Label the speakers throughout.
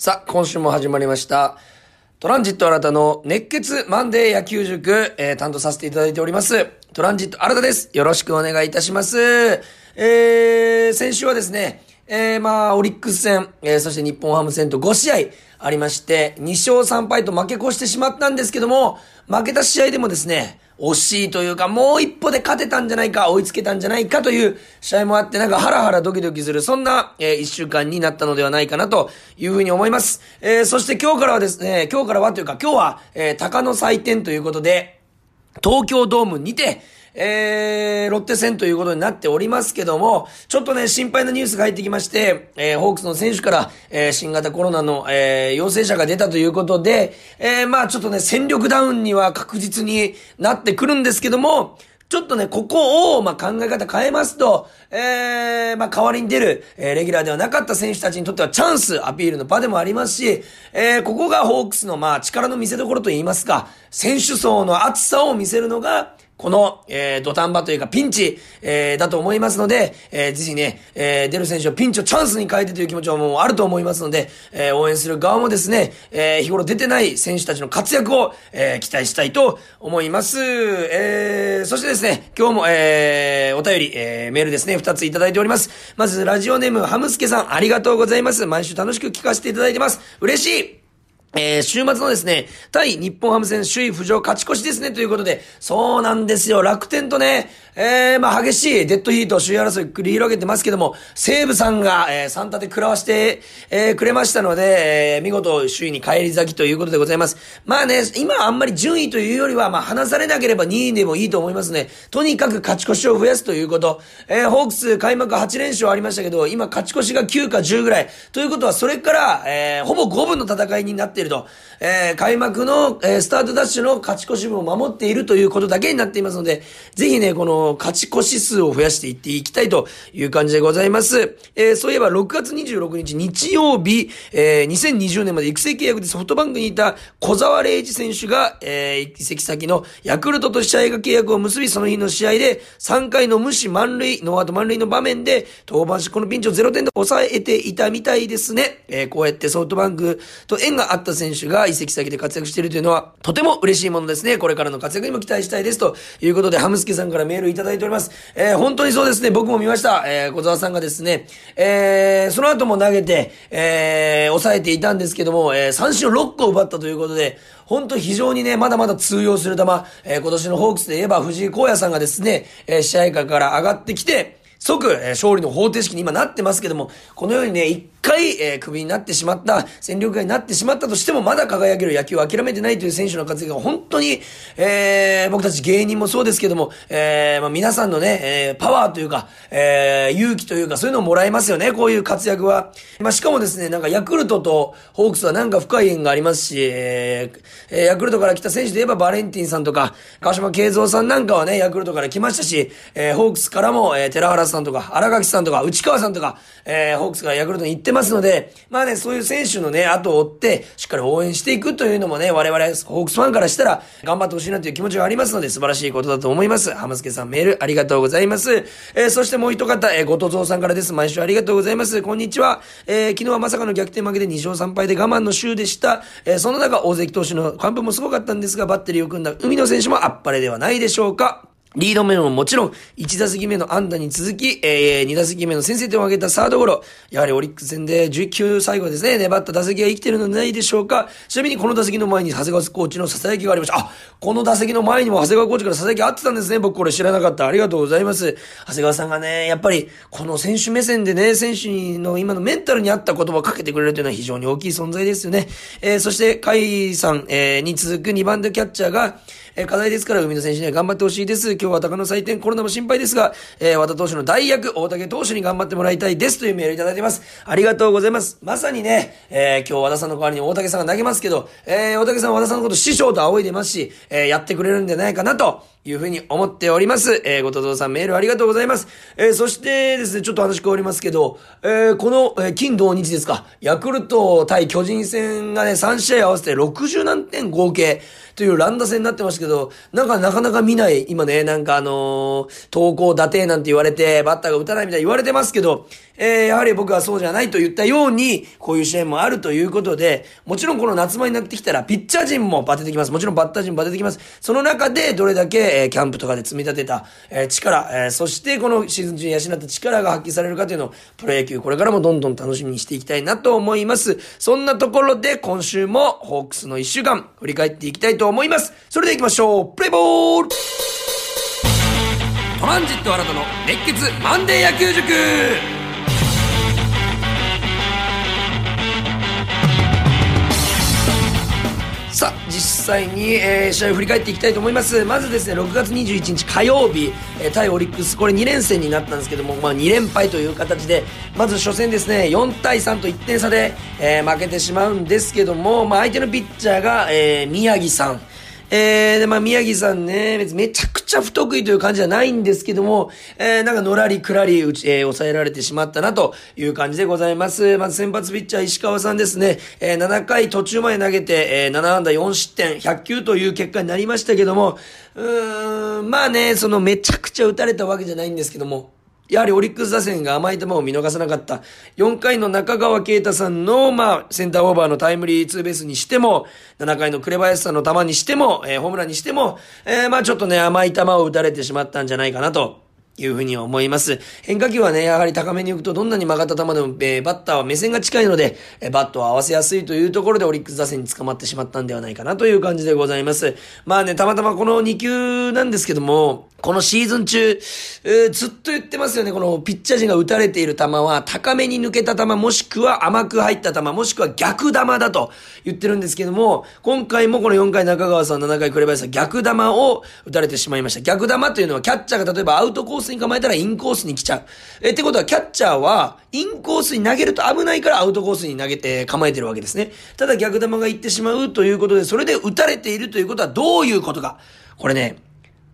Speaker 1: さあ、今週も始まりました。トランジット新たの熱血マンデー野球塾、えー、担当させていただいております。トランジット新たです。よろしくお願いいたします。えー、先週はですね、えー、まあ、オリックス戦、えー、そして日本ハム戦と5試合ありまして、2勝3敗と負け越してしまったんですけども、負けた試合でもですね、惜しいというか、もう一歩で勝てたんじゃないか、追いつけたんじゃないかという試合もあって、なんかハラハラドキドキする、そんな、えー一週間になったのではないかなというふうに思います。えーそして今日からはですね、今日からはというか、今日は、えー、鷹の祭典ということで、東京ドームにて、えー、ロッテ戦ということになっておりますけども、ちょっとね、心配なニュースが入ってきまして、えー、ホークスの選手から、えー、新型コロナの、えー、陽性者が出たということで、えー、まあちょっとね、戦力ダウンには確実になってくるんですけども、ちょっとね、ここを、まあ、考え方変えますと、えー、まあ、代わりに出る、えー、レギュラーではなかった選手たちにとってはチャンス、アピールの場でもありますし、えー、ここがホークスの、まあ、力の見せ所といいますか、選手層の厚さを見せるのが、この、えー、土壇場というかピンチ、えー、だと思いますので、えー、ぜひね、えー、出る選手をピンチをチャンスに変えてという気持ちはもうあると思いますので、えー、応援する側もですね、えー、日頃出てない選手たちの活躍を、えー、期待したいと思います。えー、そしてですね、今日も、えー、お便り、えー、メールですね、二ついただいております。まず、ラジオネーム、ハムスケさん、ありがとうございます。毎週楽しく聞かせていただいてます。嬉しいえー、週末のですね、対日本ハム戦首位浮上勝ち越しですね、ということで、そうなんですよ、楽天とね、えー、まあ激しいデッドヒート首位争い繰り広げてますけども、西武さんが、えー、3立て食らわして、えー、くれましたので、えー、見事首位に返り咲きということでございます。まあね、今あんまり順位というよりは、まあ離されなければ2位でもいいと思いますね。とにかく勝ち越しを増やすということ。えー、ホークス開幕8連勝ありましたけど、今勝ち越しが9か10ぐらい。ということは、それから、えー、ほぼ5分の戦いになっていると。えー、開幕の、えー、スタートダッシュの勝ち越し分を守っているということだけになっていますので、ぜひね、この勝ち越し数を増やしていっていきたいという感じでございます。えー、そういえば6月26日日曜日、えー、2020年まで育成契約でソフトバンクにいた小沢玲二選手が、えー、移籍先のヤクルトと試合が契約を結び、その日の試合で3回の無視満塁、ノーアウト満塁の場面で登板し、このピンチを0点で抑えていたみたいですね。えー、こうやってソフトバンクと縁があった選手が移籍先で活躍しているというのは、とても嬉しいものですね。これからの活躍にも期待したいです。ということで、ハムスケさんからメールいただいております。えー、本当にそうですね。僕も見ました。えー、小沢さんがですね、えー、その後も投げて、えー、抑えていたんですけども、えー、三振を6個奪ったということで、本当非常にね、まだまだ通用する球、えー、今年のホークスで言えば藤井荒野さんがですね、えー、試合下から上がってきて、即、えー、勝利の方程式に今なってますけども、このようにね、回、えー、クビになってしまった、戦力外になってしまったとしても、まだ輝ける野球を諦めてないという選手の活躍が本当に、えー、僕たち芸人もそうですけども、えー、まあ、皆さんのね、えー、パワーというか、えー、勇気というか、そういうのをもらえますよね、こういう活躍は。まあ、しかもですね、なんかヤクルトとホークスはなんか深い縁がありますし、えー、ヤクルトから来た選手で言えばバレンティンさんとか、川島慶三さんなんかはね、ヤクルトから来ましたし、えー、ホークスからも、えー、寺原さんとか、荒垣さんとか、内川さんとか、えー、ホークスからヤクルトに行ってますので、まあね、そういう選手のね、後を追って、しっかり応援していくというのもね、我々、ホークスファンからしたら、頑張ってほしいなという気持ちがありますので、素晴らしいことだと思います。浜助さんメールありがとうございます。えー、そしてもう一方、えー、ごとぞうさんからです。毎週ありがとうございます。こんにちは。えー、昨日はまさかの逆転負けで2勝3敗で我慢の週でした。えー、その中、大関投手の完封もすごかったんですが、バッテリーを組んだ海野選手もあっぱれではないでしょうか。リード面ももちろん、1打席目の安打に続き、えー、2打席目の先制点を挙げたサードゴロ。やはりオリックス戦で19最後ですね、粘った打席が生きてるのではないでしょうか。ちなみにこの打席の前に長谷川コーチの囁きがありました。あ、この打席の前にも長谷川コーチから囁きあってたんですね。僕これ知らなかった。ありがとうございます。長谷川さんがね、やっぱり、この選手目線でね、選手の今のメンタルに合った言葉をかけてくれるというのは非常に大きい存在ですよね。えー、そして、甲斐さん、えー、に続く2番手キャッチャーが、えー、課題ですから、海野選手には頑張ってほしいです。今日は高野祭典コロナも心配ですが、えー、和田投手の代役、大竹投手に頑張ってもらいたいですというメールいただいてます。ありがとうございます。まさにね、えー、今日和田さんの代わりに大竹さんが投げますけど、えー、大竹さんは和田さんのこと師匠と仰いでますし、えー、やってくれるんじゃないかなというふうに思っております。えー、ごとぞうさんメールありがとうございます。えー、そしてですね、ちょっと話変わりますけど、えー、この、えー、金土日ですか、ヤクルト対巨人戦がね、3試合合わせて60何点合計という乱打戦になってましたけど、なんかなかなか見ない、今ね、なんかあのー、投稿打てなんて言われて、バッターが打たないみたいに言われてますけど、えー、やはり僕はそうじゃないと言ったように、こういう試合もあるということで、もちろんこの夏場になってきたら、ピッチャー陣もバテてきます。もちろんバッター陣もバテてきます。その中で、どれだけ、えー、キャンプとかで積み立てた、えー、力、えー、そしてこのシーズン中に養った力が発揮されるかというのを、プロ野球これからもどんどん楽しみにしていきたいなと思います。そんなところで、今週も、ホークスの一週間、振り返っていきたいと思います。それでは行きましょう。プレイボールトランジット新たの熱血マンデー野球塾際に、えー、試合を振り返っていきたいと思います。まずですね、6月21日火曜日、えー、対オリックス、これ2連戦になったんですけども、まあ2連敗という形で、まず初戦ですね、4対3と1点差で、えー、負けてしまうんですけども、まあ相手のピッチャーが、えー、宮城さん、えー、で、まあ、宮城さんね、めちゃくちゃ不得意という感じじゃないんですけども、えー、なんかのらりくらり、うち、えー、抑えられてしまったなという感じでございます。まず先発ピッチャー石川さんですね、えー、7回途中まで投げて、えー、7安打4失点、100球という結果になりましたけども、うーん、まあね、そのめちゃくちゃ打たれたわけじゃないんですけども、やはりオリックス打線が甘い球を見逃さなかった。4回の中川圭太さんの、まあ、センターオーバーのタイムリーツーベースにしても、7回の紅林さんの球にしても、えー、ホームランにしても、えー、まあちょっとね、甘い球を打たれてしまったんじゃないかなと。いうふうに思います。変化球はね、やはり高めに行くとどんなに曲がった球でも、えー、バッターは目線が近いので、えー、バットを合わせやすいというところでオリックス打線に捕まってしまったんではないかなという感じでございます。まあね、たまたまこの2球なんですけども、このシーズン中、えー、ずっと言ってますよね。このピッチャー陣が打たれている球は、高めに抜けた球、もしくは甘く入った球、もしくは逆球だと言ってるんですけども、今回もこの4回中川さん、7回紅林さん、逆球を打たれてしまいました。逆球というのは、キャッチャーが例えばアウトコースに構えたらインコースに来ちゃう。えってことは、キャッチャーは、インコースに投げると危ないからアウトコースに投げて構えてるわけですね。ただ逆球が行ってしまうということで、それで打たれているということはどういうことか。これね、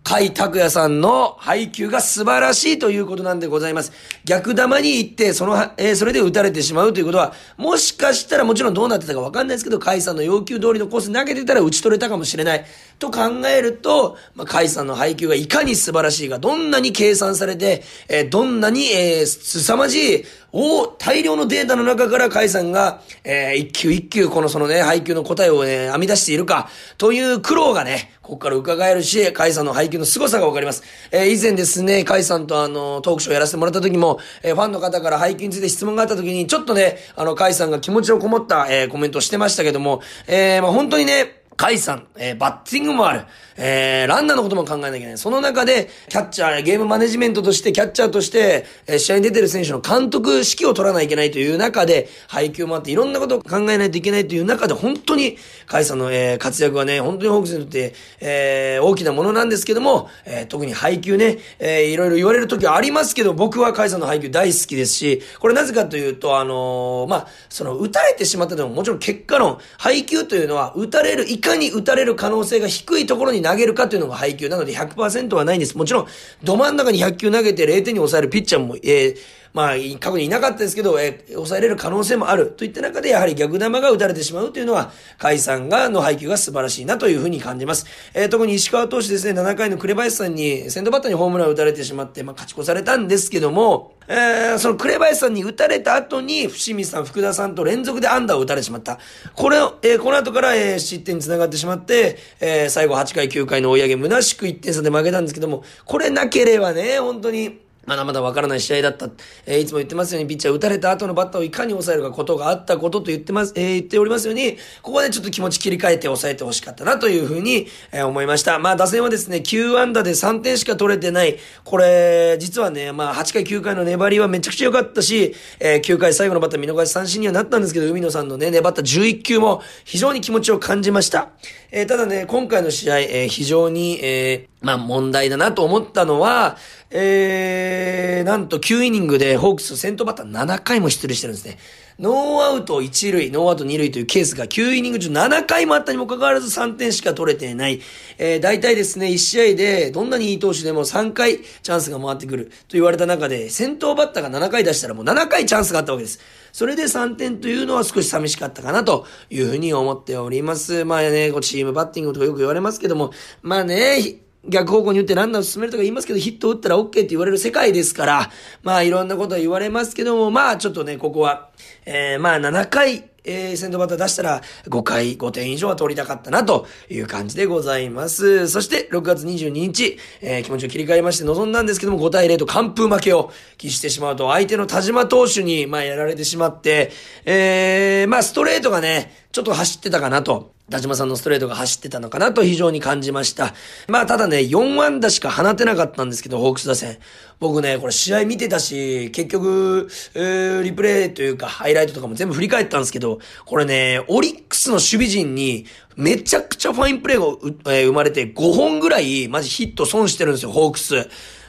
Speaker 1: 甲斐拓也さんの配球が素晴らしいということなんでございます。逆球に行って、その、えー、それで打たれてしまうということは、もしかしたらもちろんどうなってたかわかんないですけど、甲斐さんの要求通りのコース投げてたら打ち取れたかもしれない。と考えると、まあ、甲斐さんの配球がいかに素晴らしいか、どんなに計算されて、えー、どんなに、えー、凄まじい、お大量のデータの中から甲斐さんが、えー、一球一球このそのね、配球の答えをね、編み出しているか、という苦労がね、ここから伺えるし、カイさんの配球の凄さがわかります。えー、以前ですね、カイさんとあの、トークショーやらせてもらった時も、えー、ファンの方から配球について質問があった時に、ちょっとね、あの、カイさんが気持ちをこもった、えー、コメントをしてましたけども、えー、まあ本当にね、甲斐さん、えー、バッティングもある。えー、ランナーのことも考えなきゃいけない。その中で、キャッチャー、ゲームマネジメントとして、キャッチャーとして、えー、試合に出てる選手の監督指揮を取らないといけないという中で、配球もあって、いろんなことを考えないといけないという中で、本当に、甲斐さんの、えー、活躍はね、本当にホークスにとって、えー、大きなものなんですけども、えー、特に配球ね、えー、いろいろ言われる時はありますけど、僕は甲斐さんの配球大好きですし、これなぜかというと、あのー、まあ、その、打たれてしまったでも、もちろん結果論、配球というのは、打たれる、かに打たれる可能性が低いところに投げるかというのが配球なので100%はないんです。もちろん、ど真ん中に100球投げて0点に抑えるピッチャーも、えー、まあ、過去にいなかったですけど、えー、抑えれる可能性もあるといった中で、やはり逆球が打たれてしまうというのは、海さんが、の配球が素晴らしいなというふうに感じます。えー、特に石川投手ですね、7回の紅林さんに、先頭バッターにホームランを打たれてしまって、まあ、勝ち越されたんですけども、えー、その紅林さんに打たれた後に、伏見さん、福田さんと連続でアンダーを打たれてしまった。これを、えー、この後から、えー、失点に繋がってしまって、えー、最後8回9回の追い上げ、虚しく1点差で負けたんですけども、これなければね、本当に、まだまだわからない試合だった。えー、いつも言ってますように、ピッチャー打たれた後のバッターをいかに抑えるかことがあったことと言ってます、えー、言っておりますように、ここでちょっと気持ち切り替えて抑えてほしかったなというふうに、えー、思いました。まあ、打線はですね、9安打で3点しか取れてない。これ、実はね、まあ、8回9回の粘りはめちゃくちゃ良かったし、えー、9回最後のバッター見逃し三振にはなったんですけど、海野さんのね、粘った11球も非常に気持ちを感じました。えー、ただね、今回の試合、えー、非常に、えー、まあ問題だなと思ったのは、えー、なんと9イニングでホークス先頭バッター7回も出塁してるんですね。ノーアウト1塁、ノーアウト2塁というケースが9イニング中7回もあったにもかかわらず3点しか取れていない。えー、大体ですね、1試合でどんなにいい投手でも3回チャンスが回ってくると言われた中で、先頭バッターが7回出したらもう7回チャンスがあったわけです。それで3点というのは少し寂しかったかなというふうに思っております。まあね、こうチームバッティングとかよく言われますけども、まあね、逆方向に打ってランナーを進めるとか言いますけど、ヒット打ったら OK って言われる世界ですから、まあいろんなことは言われますけども、まあちょっとね、ここは、えー、まあ7回、えー、先頭バッター出したら5回5点以上は取りたかったなという感じでございます。そして6月22日、えー、気持ちを切り替えまして臨んだんですけども5対0と完封負けを喫してしまうと相手の田島投手にまあやられてしまって、えー、まあストレートがね、ちょっと走ってたかなと。田島さんのストレートが走ってたのかなと非常に感じました。まあただね、4安打しか放てなかったんですけど、ホークス打線。僕ね、これ試合見てたし、結局、えー、リプレイというか、ハイライトとかも全部振り返ったんですけど、これね、オリックスの守備陣に、めちゃくちゃファインプレーが、えー、生まれて5本ぐらい、マジヒット損してるんですよ、ホークス。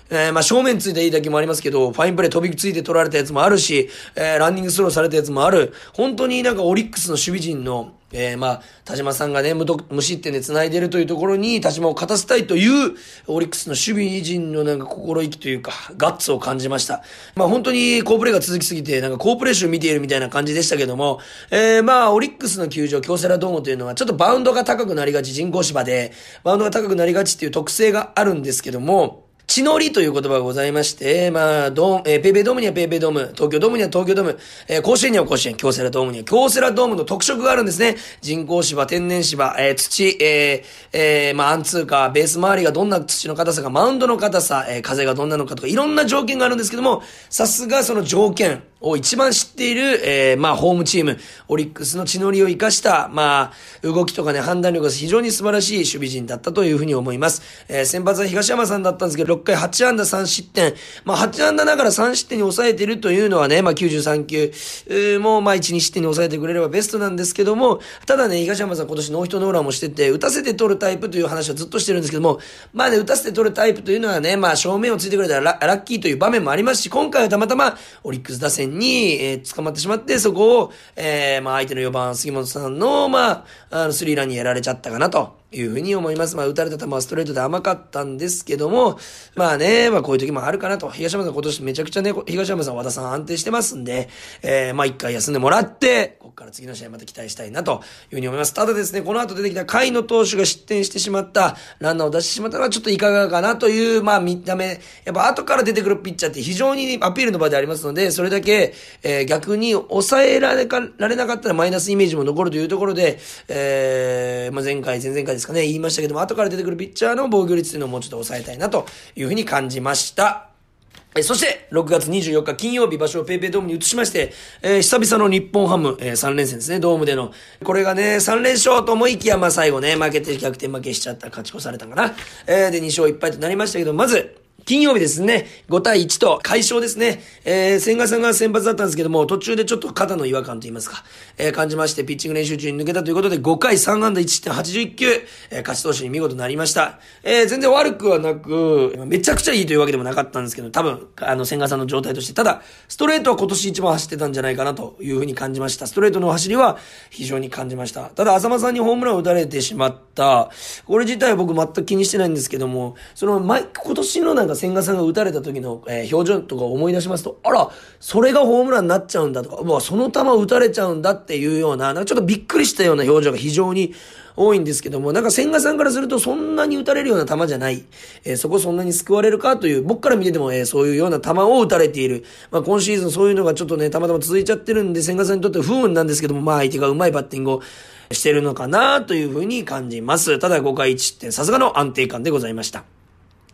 Speaker 1: えー、まあ、正面ついたいい打球もありますけど、ファインプレー飛びついて取られたやつもあるし、えー、ランニングスローされたやつもある。本当になんかオリックスの守備陣の、えー、まあ、田島さんがね、無無失点で繋いでるというところに、田島を勝たせたいという、オリックスの守備陣のなんか心意気というか、ガッツを感じました。まあ本当に好プレーが続きすぎて、なんか好プレー集見ているみたいな感じでしたけども、えー、まあ、オリックスの球場、京セラドームというのは、ちょっとバウンドが高くなりがち、人工芝で、バウンドが高くなりがちっていう特性があるんですけども、地の利という言葉がございまして、まあ、ドえー、ペイペイドームにはペイペイドーム、東京ドームには東京ドーム、えー、甲子園には甲子園、京セラドームには京セラドームの特色があるんですね。人工芝、天然芝、えー、土、えー、えー、まあ、アンツーカー、ベース周りがどんな土の硬さか、マウンドの硬さ、えー、風がどんなのかとか、いろんな条件があるんですけども、さすがその条件、を一番知っている、えー、まあ、ホームチーム、オリックスの血のりを生かした、まあ、動きとかね、判断力が非常に素晴らしい守備陣だったというふうに思います。えー、先発は東山さんだったんですけど、6回8安打3失点。まあ、8安打ながら3失点に抑えてるというのはね、まあ、93球、も、まあ、1、2失点に抑えてくれればベストなんですけども、ただね、東山さん今年ノーヒットノーランもしてて、打たせて取るタイプという話はずっとしてるんですけども、まあね、打たせて取るタイプというのはね、まあ、正面をついてくれたらラッキーという場面もありますし、今回はたまたま、オリックス打線に、えー捕まってしまって、そこを、えー、まあ相手の4番、杉本さんの、まあ、あの、スリーランにやられちゃったかなと。いうふうに思います。まあ、打たれた球はストレートで甘かったんですけども、まあね、まあこういう時もあるかなと。東山さん今年めちゃくちゃね、東山さん、和田さん安定してますんで、えー、まあ一回休んでもらって、ここから次の試合また期待したいなというふうに思います。ただですね、この後出てきた甲斐の投手が失点してしまった、ランナーを出してしまったのはちょっといかがかなという、まあ見た目、やっぱ後から出てくるピッチャーって非常にアピールの場でありますので、それだけ、えー、逆に抑えられかられなかったらマイナスイメージも残るというところで、えー、まあ前回、前々回ですかね、言いましたけども、後から出てくるピッチャーの防御率というのをもうちょっと抑えたいなというふうに感じました。えそして、6月24日金曜日場所をペイペイドームに移しまして、えー、久々の日本ハム、えー、3連戦ですね、ドームでの。これがね、3連勝と思いきや、まあ最後ね、負けて逆転負けしちゃった、勝ち越されたんかな。えー、で、2勝1敗となりましたけど、まず、金曜日ですね、5対1と快勝ですね。えー、千賀さんが先発だったんですけども、途中でちょっと肩の違和感と言いますか、えー、感じまして、ピッチング練習中に抜けたということで、5回3安打1.81球、えー、勝ち投手に見事なりました。えー、全然悪くはなく、めちゃくちゃいいというわけでもなかったんですけど、多分、あの、千賀さんの状態として、ただ、ストレートは今年一番走ってたんじゃないかなというふうに感じました。ストレートの走りは非常に感じました。ただ、浅間さんにホームランを打たれてしまった、これ自体は僕全く気にしてないんですけども、その、前、今年のなんか千賀さんが打たれた時の、えー、表情とか思い出しますと、あら、それがホームランになっちゃうんだとか、うわ、その球打たれちゃうんだっていうような、なんかちょっとびっくりしたような表情が非常に多いんですけども、なんか千賀さんからするとそんなに打たれるような球じゃない。えー、そこそんなに救われるかという、僕から見てても、えー、そういうような球を打たれている。まあ今シーズンそういうのがちょっとね、たまたま続いちゃってるんで、千賀さんにとって不運なんですけども、まあ相手がうまいバッティングをしてるのかなというふうに感じます。ただ5回1点、さすがの安定感でございました。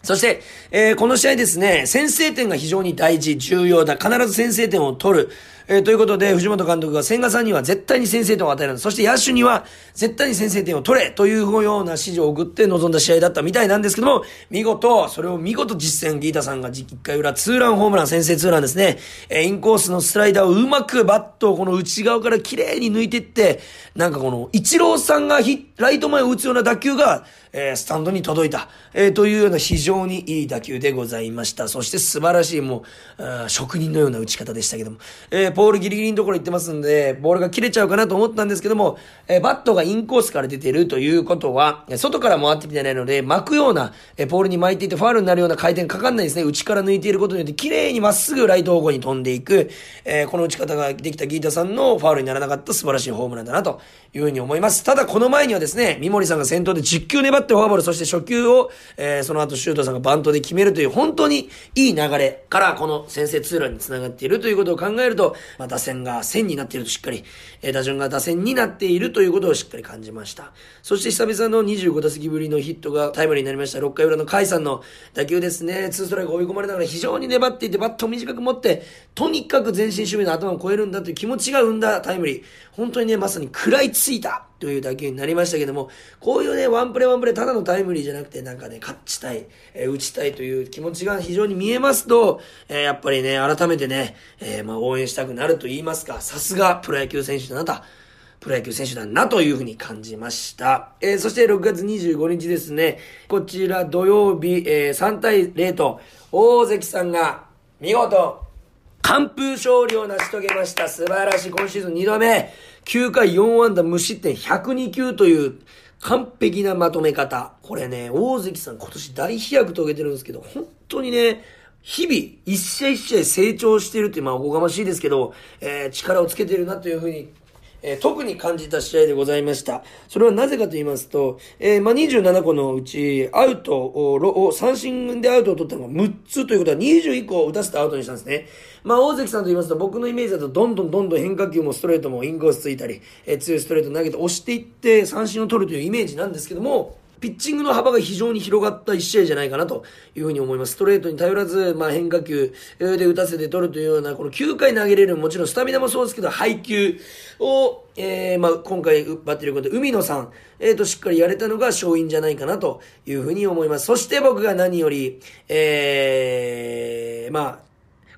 Speaker 1: そして、えー、この試合ですね、先制点が非常に大事、重要だ。必ず先制点を取る。えー、ということで、藤本監督が千賀さんには絶対に先制点を与える。そして野手には絶対に先制点を取れというような指示を送って臨んだ試合だったみたいなんですけども、見事、それを見事実践、ギータさんが1回裏ツーランホームラン、先制ツーランですね。えー、インコースのスライダーをうまくバットをこの内側から綺麗に抜いていって、なんかこの、イチローさんがヒライト前を打つような打球が、えー、スタンドに届いた、えー、というような非常にいい打球でございました。そして素晴らしいもう、職人のような打ち方でしたけども、えー、ー、ポールギリギリのところ行ってますんで、ボールが切れちゃうかなと思ったんですけども、えー、バットがインコースから出てるということは、外から回ってきてないので、巻くような、えー、ポールに巻いていてファールになるような回転かかんないですね。内から抜いていることによって、綺麗にまっすぐライト方向に飛んでいく、えー、この打ち方ができたギータさんのファールにならなかった素晴らしいホームランだなというふうに思います。ただ、この前にはですね、三森さんが先頭で10球粘ってフォアボール、そして初球を、えー、その後シュートさんがバントで決めるという、本当にいい流れからこの先制ツーランにつながっているということを考えると、まあ、打線が線になっているとしっかり、えー、打順が打線になっているということをしっかり感じました。そして久々の25打席ぶりのヒットがタイムリーになりました。6回裏の甲斐さんの打球ですね。2ストライク追い込まれながら非常に粘っていて、バットを短く持って、とにかく前進守備の頭を超えるんだという気持ちが生んだタイムリー。本当にね、まさに食らいついたという打球になりましたけども、こういうね、ワンプレーワンプレー、ただのタイムリーじゃなくて、なんかね、勝ちたい、えー、打ちたいという気持ちが非常に見えますと、えー、やっぱりね、改めてね、えー、まあ応援したくなると言いますか、さすがプロ野球選手だなと。プロ野球選手だなというふうに感じました。えー、そして6月25日ですね、こちら土曜日、えー、3対0と、大関さんが見事、完封勝利を成し遂げました。素晴らしい。今シーズン2度目。9回4安打無失点102球という完璧なまとめ方。これね、大関さん今年大飛躍遂げてるんですけど、本当にね、日々、一試合一試合成長してるって、まあ、おこがましいですけど、えー、力をつけてるなというふうにえー、特に感じた試合でございました。それはなぜかと言いますと、えー、まあ、27個のうち、アウトを、三振でアウトを取ったのが6つということは21個を打たせてアウトにしたんですね。まあ、大関さんと言いますと、僕のイメージだと、どんどんどんどん変化球もストレートもインコースついたり、えー、強いストレート投げて押していって三振を取るというイメージなんですけども、ピッチングの幅が非常に広がった一試合じゃないかなというふうに思います。ストレートに頼らず、まあ変化球で打たせて取るというような、この9回投げれる、もちろんスタミナもそうですけど、配球を、えー、まあ今回バッテリーこと海野さん、えー、としっかりやれたのが勝因じゃないかなというふうに思います。そして僕が何より、えー、まあ、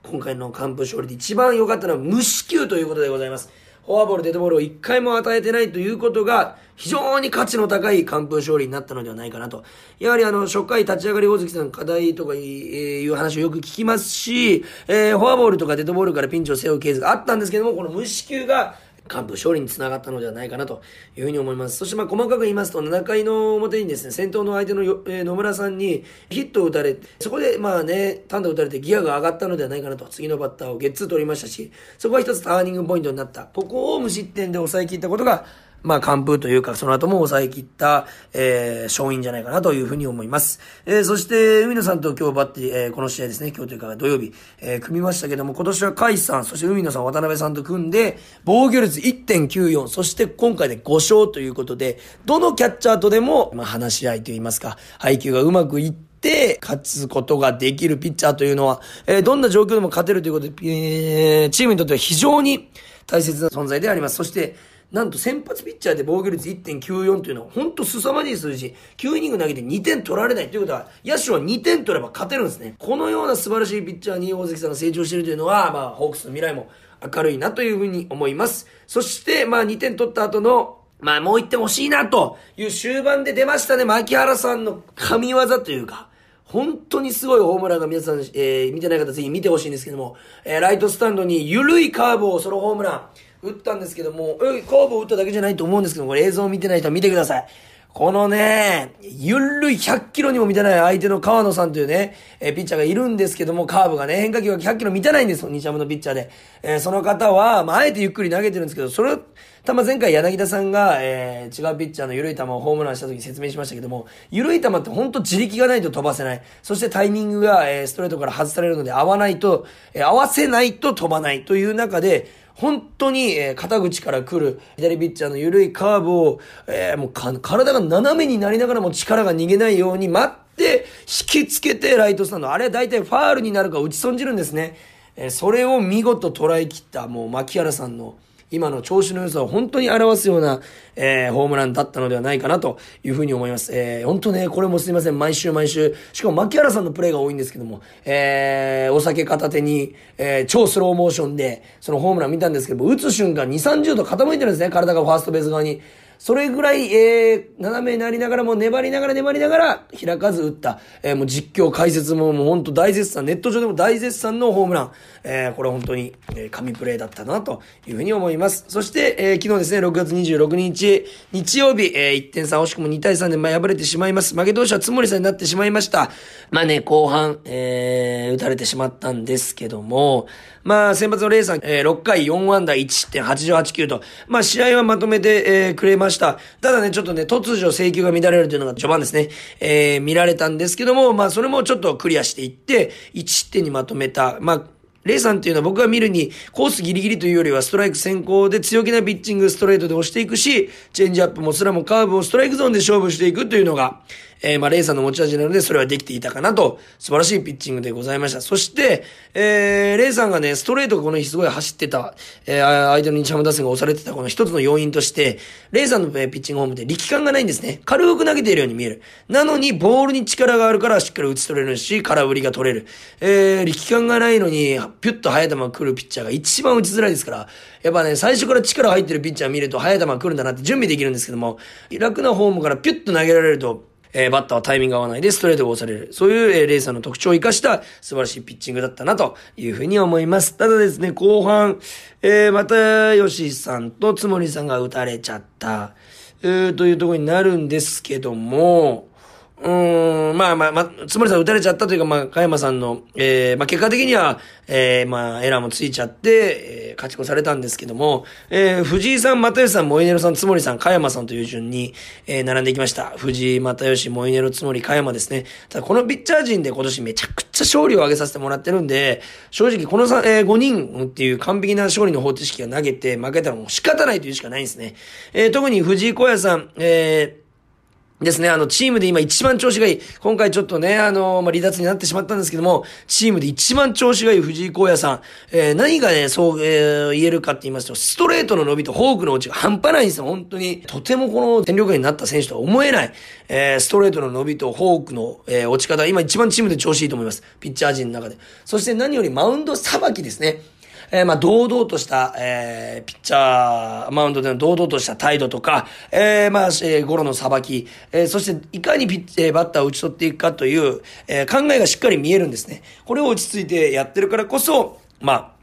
Speaker 1: 今回の完封勝利で一番良かったのは無四球ということでございます。フォアボール、デッドボールを1回も与えてないということが、非常に価値の高い完封勝利になったのではないかなと。やはりあの、初回立ち上がり大関さん課題とかいう話をよく聞きますし、えー、フォアボールとかデッドボールからピンチを背負うケースがあったんですけども、この無四球が幹部勝利につながったのではないかなというふうに思います。そしてまあ細かく言いますと、7回の表にですね、先頭の相手のえ、野村さんにヒットを打たれ、そこでまあね、単打打たれてギアが上がったのではないかなと、次のバッターをゲッツー取りましたし、そこは一つターニングポイントになった。ここを無失点で抑え切ったことが、まあ、完封というか、その後も抑え切った、えー、勝因じゃないかなというふうに思います。えー、そして、海野さんと今日バッテリー、えー、この試合ですね、今日というか土曜日、えー、組みましたけども、今年は海さん、そして海野さん、渡辺さんと組んで、防御率1.94、そして今回で5勝ということで、どのキャッチャーとでも、まあ、話し合いといいますか、配球がうまくいって、で、勝つことができるピッチャーというのは、えー、どんな状況でも勝てるということで、えー、チームにとっては非常に大切な存在であります。そして、なんと先発ピッチャーで防御率1.94というのは本当凄まじい数字。9イニング投げて2点取られないということは、野手は2点取れば勝てるんですね。このような素晴らしいピッチャーに大関さんが成長しているというのは、まあ、ホークスの未来も明るいなというふうに思います。そして、まあ、2点取った後の、まあ、もう1点欲しいなという終盤で出ましたね。牧原さんの神業というか、本当にすごいホームランが皆さん、えー、見てない方ぜひ見てほしいんですけども、えー、ライトスタンドに緩いカーブをソロホームラン、打ったんですけども、え、カーブを打っただけじゃないと思うんですけども、これ映像を見てない人は見てください。このね、ゆるい100キロにも満たない相手の川野さんというね、えー、ピッチャーがいるんですけども、カーブがね、変化球が100キロ満たないんですよ、日ハムのピッチャーで。えー、その方は、まあ、あえてゆっくり投げてるんですけど、それ、たま前回柳田さんが、えー、違うピッチャーの緩い球をホームランした時に説明しましたけども、緩い球ってほんと自力がないと飛ばせない。そしてタイミングが、えー、ストレートから外されるので合わないと、えー、合わせないと飛ばないという中で、本当に、えー、肩口から来る左ピッチャーの緩いカーブを、えー、もう体が斜めになりながらも力が逃げないように待って、引きつけてライトスタンド。あれは大体ファールになるか打ち損じるんですね。えー、それを見事捉え切った、もう牧原さんの、今の調子の良さを本当に表すような、えー、ホームランだったのではないかなというふうに思います。えー、本当ね、これもすいません、毎週毎週、しかも牧原さんのプレーが多いんですけども、えー、お酒片手に、えー、超スローモーションで、そのホームラン見たんですけども、打つ瞬間2、30度傾いてるんですね、体がファーストベース側に。それぐらい、えー、斜めになりながらも粘りながら粘りながら開かず打った、えー、もう実況解説ももう本当大絶賛、ネット上でも大絶賛のホームラン、えー、これ本当に、えー、神プレーだったなというふうに思います。そして、えー、昨日ですね、6月26日、日曜日、えー、1点差惜しくも2対3で、まあ、敗れてしまいます。負け投手はつもりさんになってしまいました。まあね、後半、えー、打たれてしまったんですけども、まあ、先発のレイさん、えー、6回4安打1失点88球と、まあ、試合はまとめて、えー、くれました。ただね、ちょっとね、突如制球が乱れるというのが序盤ですね、えー、見られたんですけども、まあ、それもちょっとクリアしていって、1失点にまとめた。まあ、レイさんっていうのは僕が見るに、コースギリギリというよりはストライク先行で強気なピッチングストレートで押していくし、チェンジアップもスラもカーブをストライクゾーンで勝負していくというのが、えー、まあ、レイさんの持ち味なので、それはできていたかなと、素晴らしいピッチングでございました。そして、えー、レイさんがね、ストレートがこの日すごい走ってた、えー、相手の日ハム打線が押されてたこの一つの要因として、レイさんのピッチングホームで力感がないんですね。軽く投げているように見える。なのに、ボールに力があるからしっかり打ち取れるし、空振りが取れる。えー、力感がないのに、ピュッと速い球来るピッチャーが一番打ちづらいですから、やっぱね、最初から力入ってるピッチャー見ると速い球来るんだなって準備できるんですけども、楽なフォームからピュッと投げられると、えー、バッターはタイミング合わないでストレートが押される。そういう、えー、レーサーの特徴を生かした素晴らしいピッチングだったなというふうに思います。ただですね、後半、えー、また、吉さんとつもりさんが打たれちゃった、えー、というところになるんですけども、うん、まあまあ、まあ、つもりさん打たれちゃったというか、まあ、加山さんの、えー、まあ結果的には、えー、まあ、エラーもついちゃって、えー、勝ち越されたんですけども、えー、藤井さん、又吉さん、モイネロさん、つもりさん、加山さんという順に、えー、並んでいきました。藤井、又吉、モイネロ、つもり、加山ですね。ただ、このピッチャー陣で今年めちゃくちゃ勝利を上げさせてもらってるんで、正直この3、えー、5人っていう完璧な勝利の方程式が投げて負けたらもう仕方ないというしかないんですね。えー、特に藤井小屋さん、えー、ですね、あの、チームで今一番調子がいい。今回ちょっとね、あの、まあ、離脱になってしまったんですけども、チームで一番調子がいい藤井荒野さん。えー、何がね、そう、えー、言えるかって言いますと、ストレートの伸びとフォークの落ちが半端ないんですよ。本当に。とてもこの全力外になった選手とは思えない。えー、ストレートの伸びとフォークの、え、落ち方。今一番チームで調子いいと思います。ピッチャー陣の中で。そして何よりマウンドさばきですね。えー、まあ、堂々とした、えー、ピッチャー、マウンドでの堂々とした態度とか、えー、まあ、えー、ゴロのさばき、えー、そして、いかにピッチ、えー、バッターを打ち取っていくかという、えー、考えがしっかり見えるんですね。これを落ち着いてやってるからこそ、まあ、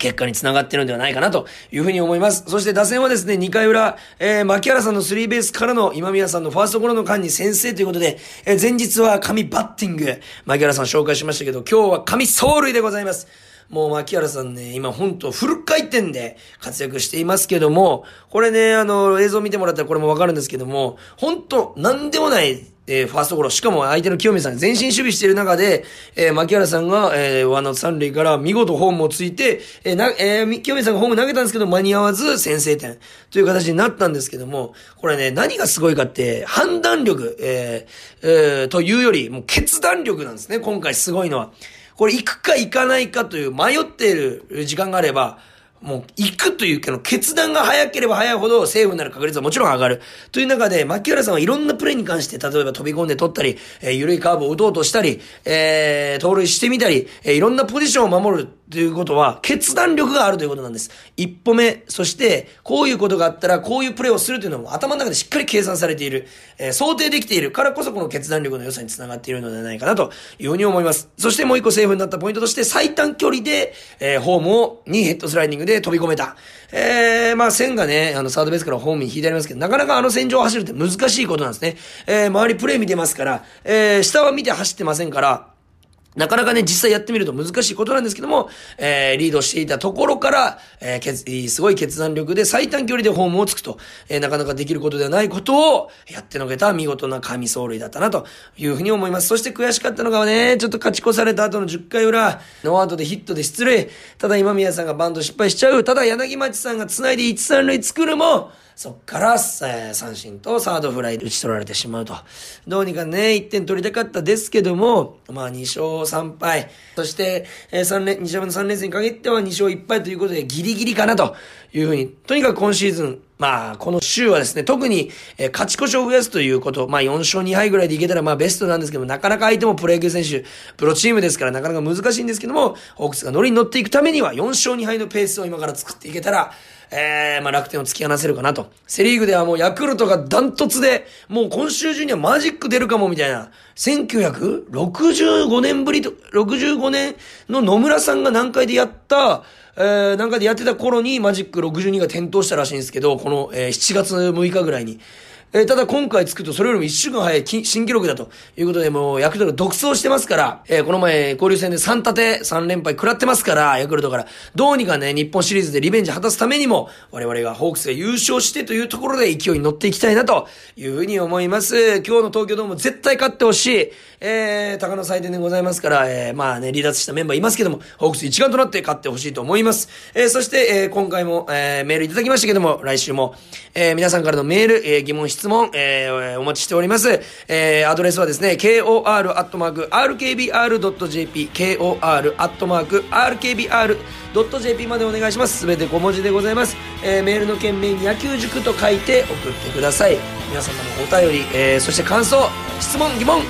Speaker 1: 結果につながってるんではないかなというふうに思います。そして打線はですね、2回裏、えー、牧原さんのスリーベースからの今宮さんのファーストゴロの間に先制ということで、えー、前日は神バッティング、牧原さん紹介しましたけど、今日は神走塁でございます。もう牧原さんね、今ほんとフル回転で活躍していますけども、これね、あの、映像見てもらったらこれもわかるんですけども、本当なんでもない、えー、ファーストゴロ、しかも相手の清水さん前進守備している中で、えー、牧原さんが、えー、ワンアウト三塁から見事ホームをついて、えー、な、えー、清水さんがホーム投げたんですけど間に合わず先制点という形になったんですけども、これね、何がすごいかって、判断力、えー、えー、というより、もう決断力なんですね、今回すごいのは。これ行くか行かないかという迷っている時間があれば、もう、行くというけど、決断が早ければ早いほど、セーフになる確率はもちろん上がる。という中で、牧原さんはいろんなプレーに関して、例えば飛び込んで取ったり、えー、緩いカーブを打とうとしたり、えー、盗塁してみたり、えー、いろんなポジションを守るということは、決断力があるということなんです。一歩目、そして、こういうことがあったら、こういうプレーをするというのも頭の中でしっかり計算されている、えー、想定できているからこそこの決断力の良さにつながっているのではないかなというふうに思います。そしてもう一個セーフになったポイントとして、最短距離で、えー、ホームを、にヘッドスライディングでで飛び込めた。えー、まあ線がね、あの、サードベースからホームに引いてありますけど、なかなかあの線上を走るって難しいことなんですね。えー、周りプレイ見てますから、えー、下は見て走ってませんから、なかなかね、実際やってみると難しいことなんですけども、えー、リードしていたところから、えー、すごい決断力で最短距離でホームをつくと、えー、なかなかできることではないことをやってのけた見事な神走塁だったなというふうに思います。そして悔しかったのがね、ちょっと勝ち越された後の10回裏、ノーアウトでヒットで失礼。ただ今宮さんがバント失敗しちゃう。ただ柳町さんが繋いで1、3塁作るも、そっから、えー、三振とサードフライで打ち取られてしまうと。どうにかね、1点取りたかったですけども、まあ2勝3敗。そして、えー、3連、日曜の3連戦に限っては2勝1敗ということでギリギリかなというふうに。とにかく今シーズン、まあ、この週はですね、特に、えー、勝ち越しを増やすということ、まあ4勝2敗ぐらいでいけたらまあベストなんですけども、なかなか相手もプロ野球選手、プロチームですからなかなか難しいんですけども、ホークスが乗りに乗っていくためには4勝2敗のペースを今から作っていけたら、えー、まあ楽天を突き放せるかなと。セリーグではもうヤクルトがダントツで、もう今週中にはマジック出るかもみたいな。1965年ぶりと、65年の野村さんが何回でやった、えー、南海でやってた頃にマジック62が点灯したらしいんですけど、この、えー、7月6日ぐらいに。えー、ただ今回作るとそれよりも一週間早い新記録だということで、もうヤクルトが独走してますから、えー、この前交流戦で3立て3連敗食らってますから、ヤクルトから、どうにかね、日本シリーズでリベンジ果たすためにも、我々がホークスが優勝してというところで勢いに乗っていきたいなというふうに思います。今日の東京ドーム絶対勝ってほしい。えー、高野祭典でございますから、えー、まあね、離脱したメンバーいますけども、ホークス一丸となって勝ってほしいと思います。えー、そして、えー、今回も、えー、メールいただきましたけども、来週も、えー、皆さんからのメール、えー、疑問、質問、えー、お待ちしております。えー、アドレスはですね、kor.rkbr.jp、kor.rkbr.jp までお願いします。すべて小文字でございます。えー、メールの件名に野球塾と書いて送ってください。皆様のお便り、えー、そして感想、質問、疑問、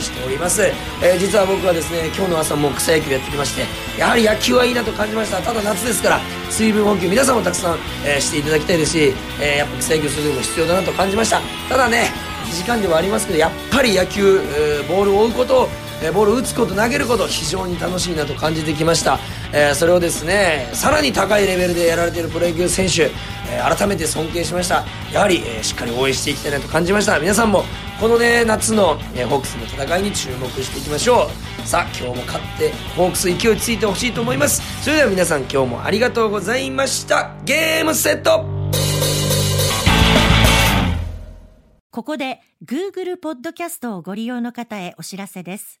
Speaker 1: しております、えー、実は僕はですね今日の朝も草野球やってきましてやはり野球はいいなと感じました。ただ夏ですから水分補給皆さんもたくさん、えー、していただきたいですし、えー、やっぱ草野球するのも必要だなと感じました。ただね1時間ではありますけどやっぱり野球、えー、ボールを追うことをえボールを打つこと投げること非常に楽しいなと感じてきました、えー、それをですねさらに高いレベルでやられているプロ野球選手、えー、改めて尊敬しました。やはり、えー、しっかり応援していきたいなと感じました。皆さんもこのね夏の、えホークスの戦いに注目していきましょう。さあ今日も勝ってホークス勢いついてほしいと思います。それでは皆さん今日もありがとうございました。ゲームセット。
Speaker 2: ここで Google ポッドキャストをご利用の方へお知らせです。